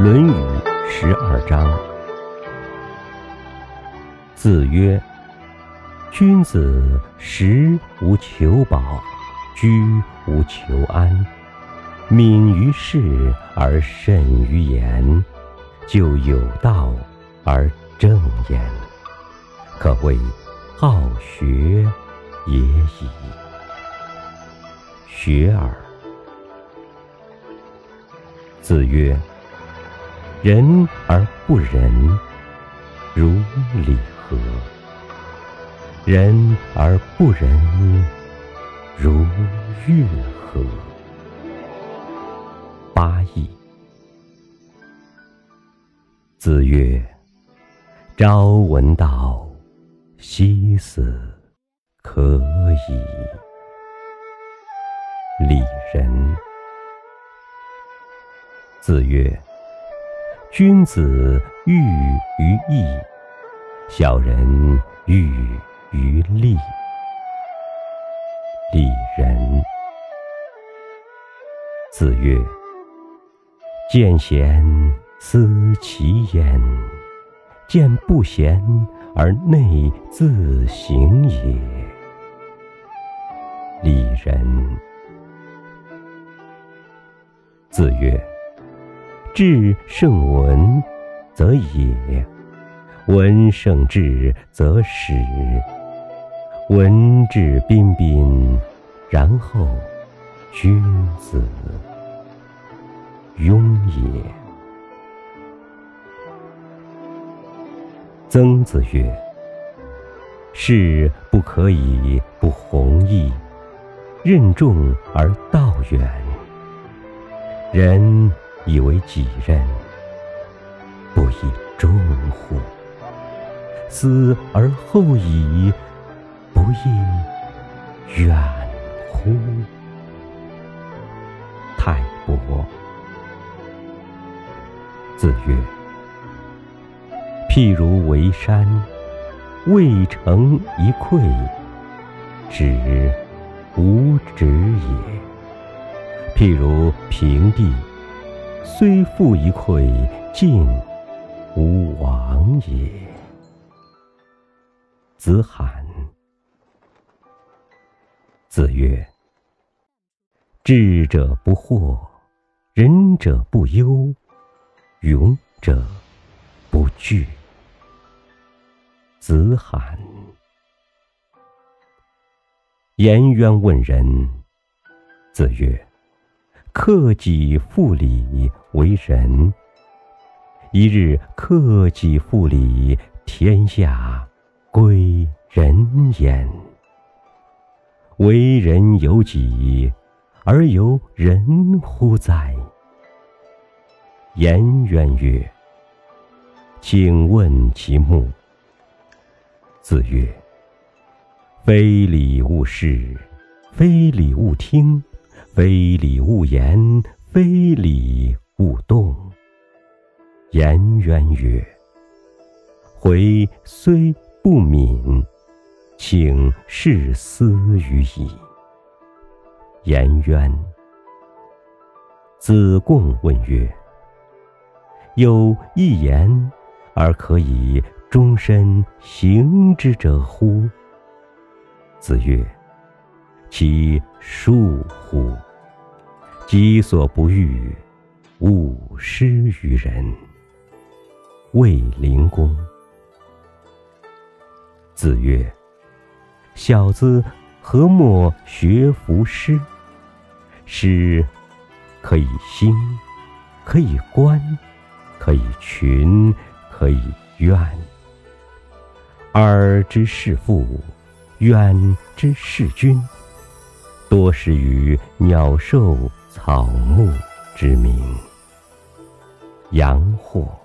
《论语》十二章。子曰：“君子食无求饱，居无求安，敏于事而慎于言，就有道而正焉，可谓好学也已。”学而。子曰：“仁而不仁，如礼何？仁而不仁，如乐何？”八义。子曰：“朝闻道，夕死可矣。”礼仁。子曰：“君子喻于义，小人喻于利。礼仁。”子曰：“见贤思齐焉，见不贤而内自省也。”礼仁。子曰。智胜文，则也；文胜智，则始。文质彬彬，然后君子雍也。曾子曰：“士不可以不弘毅，任重而道远。人。”以为己任，不亦重乎？思而后已，不亦远乎？泰伯。子曰：“譬如为山，未成一篑，止无止也；譬如平地。”虽复一篑，进无往也。子罕。子曰：“智者不惑，仁者不忧，勇者不惧。”子罕。颜渊问仁。子曰。克己复礼为仁。一日克己复礼，天下归仁焉。为人由己，而由人乎哉？颜渊曰：“请问其目。”子曰：“非礼勿视，非礼勿听。”非礼勿言，非礼勿动。颜渊曰：“回虽不敏，请事思于矣。”颜渊。子贡问曰：“有一言而可以终身行之者乎？”子曰。其恕乎！己所不欲，勿施于人。卫灵公。子曰：“小子何莫学夫诗？诗可以兴，可以观，可以群，可以怨。耳之视父，远之视君。”多识于鸟兽草木之名，阳货。